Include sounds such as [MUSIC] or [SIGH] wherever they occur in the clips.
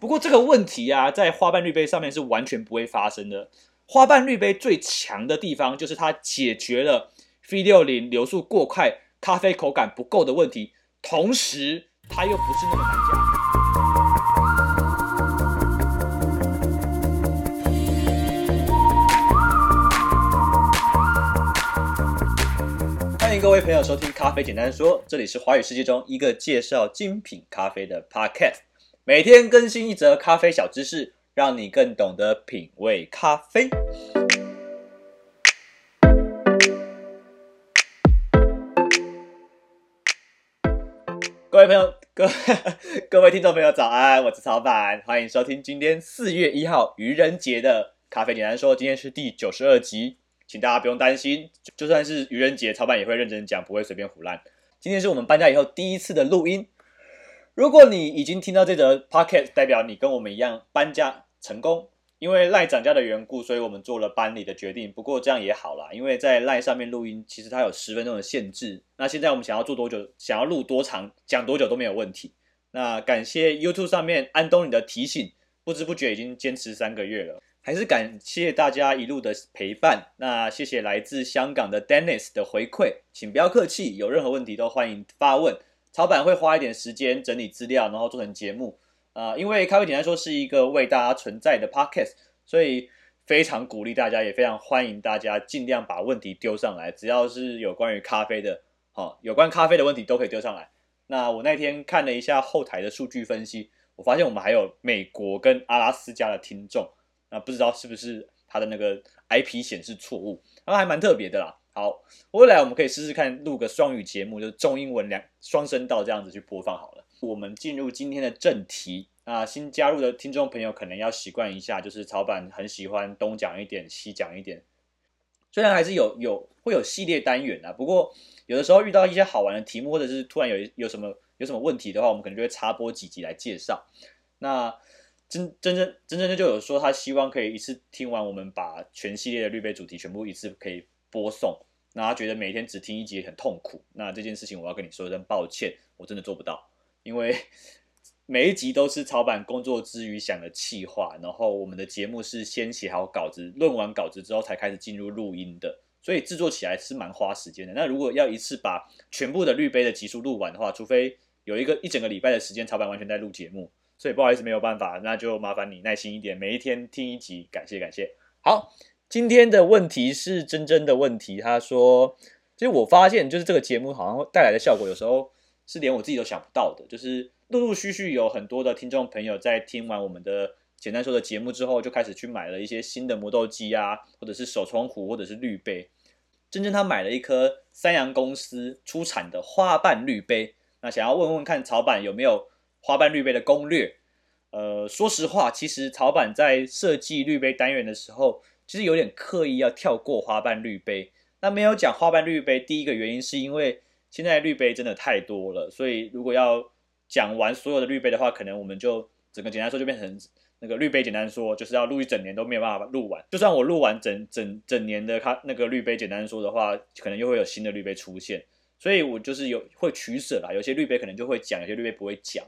不过这个问题啊，在花瓣滤杯上面是完全不会发生的。花瓣滤杯最强的地方就是它解决了 V60 流速过快、咖啡口感不够的问题，同时它又不是那么难加。欢迎各位朋友收听《咖啡简单说》，这里是华语世界中一个介绍精品咖啡的 Podcast，每天更新一则咖啡小知识。让你更懂得品味咖啡。各位朋友，各 [LAUGHS] 各位听众朋友，早安！我是曹板，欢迎收听今天四月一号愚人节的咖啡简单说。今天是第九十二集，请大家不用担心，就算是愚人节，曹板也会认真讲，不会随便唬烂。今天是我们搬家以后第一次的录音。如果你已经听到这则 podcast，代表你跟我们一样搬家。成功，因为赖涨价的缘故，所以我们做了搬离的决定。不过这样也好啦，因为在赖上面录音，其实它有十分钟的限制。那现在我们想要做多久，想要录多长，讲多久都没有问题。那感谢 YouTube 上面安东尼的提醒，不知不觉已经坚持三个月了。还是感谢大家一路的陪伴。那谢谢来自香港的 Dennis 的回馈，请不要客气，有任何问题都欢迎发问。草板会花一点时间整理资料，然后做成节目。啊、因为咖啡简单说是一个为大家存在的 podcast，所以非常鼓励大家，也非常欢迎大家尽量把问题丢上来，只要是有关于咖啡的，好、有关咖啡的问题都可以丢上来。那我那天看了一下后台的数据分析，我发现我们还有美国跟阿拉斯加的听众，那不知道是不是他的那个 IP 显示错误，那还蛮特别的啦。好，未来我们可以试试看录个双语节目，就是中英文两双声道这样子去播放好了。我们进入今天的正题啊，新加入的听众朋友可能要习惯一下，就是草板很喜欢东讲一点，西讲一点。虽然还是有有会有系列单元啊，不过有的时候遇到一些好玩的题目，或者是突然有有什么有什么问题的话，我们可能就会插播几集来介绍。那真真真真真就有说他希望可以一次听完，我们把全系列的绿杯主题全部一次可以播送。那他觉得每天只听一集很痛苦。那这件事情我要跟你说一声抱歉，我真的做不到。因为 [LAUGHS] 每一集都是草板工作之余想的企划，然后我们的节目是先写好稿子，论完稿子之后才开始进入录音的，所以制作起来是蛮花时间的。那如果要一次把全部的滤杯的集数录完的话，除非有一个一整个礼拜的时间，草板完全在录节目，所以不好意思没有办法，那就麻烦你耐心一点，每一天听一集，感谢感谢。好，今天的问题是真真的问题，他说，其实我发现就是这个节目好像带来的效果有时候。是连我自己都想不到的，就是陆陆续续有很多的听众朋友在听完我们的简单说的节目之后，就开始去买了一些新的磨豆机啊，或者是手冲壶，或者是滤杯。真正他买了一颗三洋公司出产的花瓣滤杯，那想要问问看曹板有没有花瓣滤杯的攻略？呃，说实话，其实曹板在设计滤杯单元的时候，其实有点刻意要跳过花瓣滤杯。那没有讲花瓣滤杯，第一个原因是因为。现在滤杯真的太多了，所以如果要讲完所有的滤杯的话，可能我们就整个简单说就变成那个滤杯简单说，就是要录一整年都没有办法录完。就算我录完整整整年的它那个滤杯简单说的话，可能又会有新的滤杯出现。所以我就是有会取舍啦，有些滤杯可能就会讲，有些滤杯不会讲。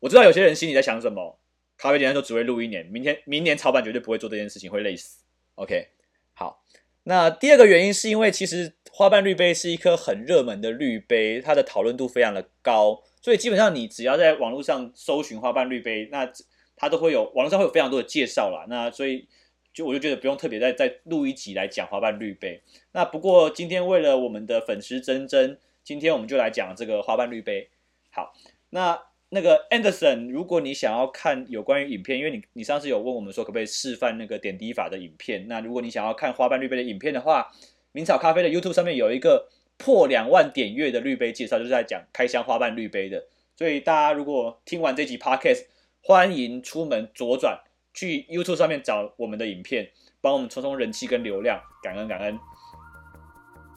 我知道有些人心里在想什么，咖啡简单说只会录一年，明天明年曹板绝对不会做这件事情，会累死。OK，好，那第二个原因是因为其实。花瓣滤杯是一颗很热门的滤杯，它的讨论度非常的高，所以基本上你只要在网络上搜寻花瓣滤杯，那它都会有网络上会有非常多的介绍啦。那所以就我就觉得不用特别再再录一集来讲花瓣滤杯。那不过今天为了我们的粉丝珍珍，今天我们就来讲这个花瓣滤杯。好，那。那个 Anderson，如果你想要看有关于影片，因为你你上次有问我们说可不可以示范那个点滴法的影片，那如果你想要看花瓣滤杯的影片的话，明草咖啡的 YouTube 上面有一个破两万点阅的滤杯介绍，就是在讲开箱花瓣滤杯的。所以大家如果听完这集 Podcast，欢迎出门左转去 YouTube 上面找我们的影片，帮我们冲冲人气跟流量，感恩感恩。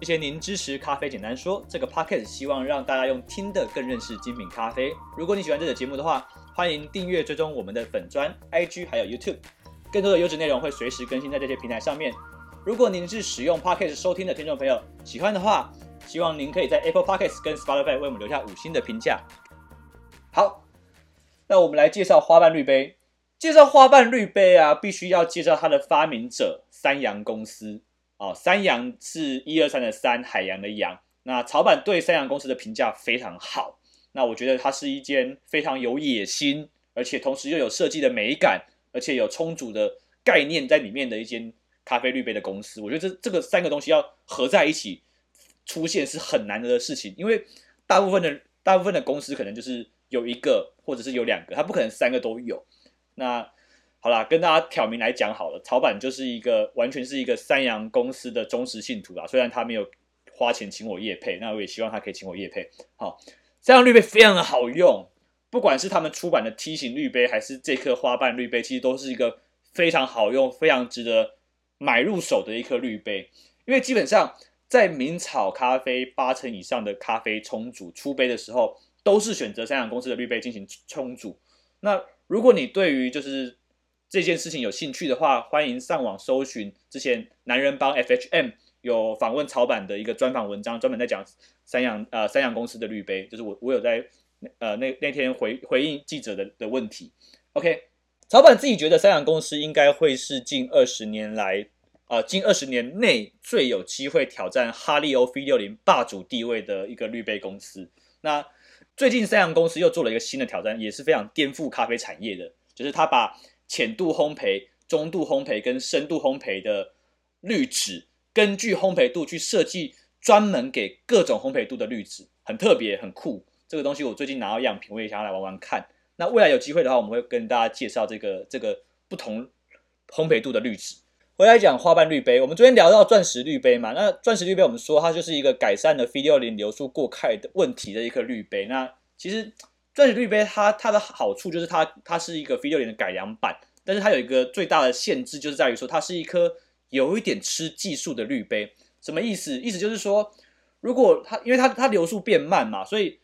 谢谢您支持咖啡简单说这个 podcast，希望让大家用听的更认识精品咖啡。如果你喜欢这个节目的话，欢迎订阅追踪我们的粉专、IG 还有 YouTube，更多的优质内容会随时更新在这些平台上面。如果您是使用 podcast 收听的听众朋友，喜欢的话，希望您可以在 Apple Podcast 跟 Spotify 为我们留下五星的评价。好，那我们来介绍花瓣滤杯。介绍花瓣滤杯啊，必须要介绍它的发明者三洋公司哦。三洋是一二三的三，海洋的洋。那草板对三洋公司的评价非常好。那我觉得它是一间非常有野心，而且同时又有设计的美感，而且有充足的概念在里面的一间咖啡滤杯的公司。我觉得这这个三个东西要合在一起出现是很难得的事情，因为大部分的大部分的公司可能就是有一个或者是有两个，它不可能三个都有。那好啦，跟大家挑明来讲好了，草板就是一个完全是一个三洋公司的忠实信徒啦。虽然他没有花钱请我业配，那我也希望他可以请我业配。好。三洋滤杯非常的好用，不管是他们出版的梯形滤杯，还是这颗花瓣滤杯，其实都是一个非常好用、非常值得买入手的一颗滤杯。因为基本上在明炒咖啡八成以上的咖啡冲煮出杯的时候，都是选择三洋公司的滤杯进行冲煮。那如果你对于就是这件事情有兴趣的话，欢迎上网搜寻之前男人帮 FHM。有访问草板的一个专访文章，专门在讲三洋呃三洋公司的滤杯，就是我我有在呃那那天回回应记者的的问题。OK，草板自己觉得三洋公司应该会是近二十年来呃近二十年内最有机会挑战哈利欧 V 六零霸主地位的一个滤杯公司。那最近三洋公司又做了一个新的挑战，也是非常颠覆咖啡产业的，就是他把浅度烘焙、中度烘焙跟深度烘焙的滤纸。根据烘焙度去设计专门给各种烘焙度的滤纸，很特别，很酷。这个东西我最近拿到样品，我也想要来玩玩看。那未来有机会的话，我们会跟大家介绍这个这个不同烘焙度的滤纸。回来讲花瓣滤杯，我们昨天聊到钻石滤杯嘛，那钻石滤杯我们说它就是一个改善了 V60 流速过快的问题的一颗滤杯。那其实钻石滤杯它它的好处就是它它是一个 V60 的改良版，但是它有一个最大的限制，就是在于说它是一颗。有一点吃技术的滤杯，什么意思？意思就是说，如果它因为它它流速变慢嘛，所以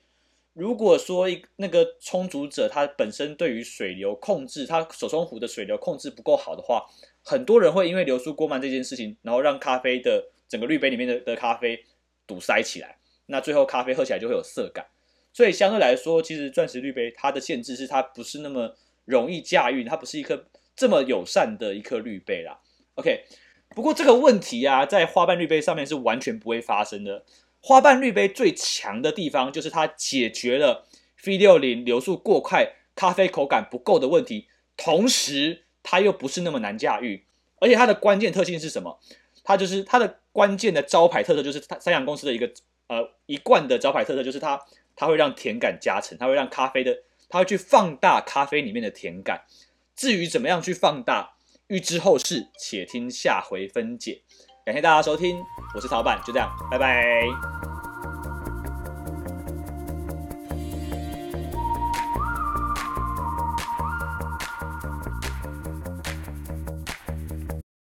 如果说一那个冲煮者他本身对于水流控制，他手冲壶的水流控制不够好的话，很多人会因为流速过慢这件事情，然后让咖啡的整个滤杯里面的的咖啡堵塞起来，那最后咖啡喝起来就会有涩感。所以相对来说，其实钻石滤杯它的限制是它不是那么容易驾驭，它不是一颗这么友善的一颗滤杯啦。OK。不过这个问题啊，在花瓣滤杯上面是完全不会发生的。花瓣滤杯最强的地方就是它解决了 V60 流速过快、咖啡口感不够的问题，同时它又不是那么难驾驭。而且它的关键特性是什么？它就是它的关键的招牌特色，就是它三洋公司的一个呃一贯的招牌特色，就是它它会让甜感加成，它会让咖啡的，它会去放大咖啡里面的甜感。至于怎么样去放大？欲知后事，且听下回分解。感谢大家收听，我是曹板，就这样，拜拜。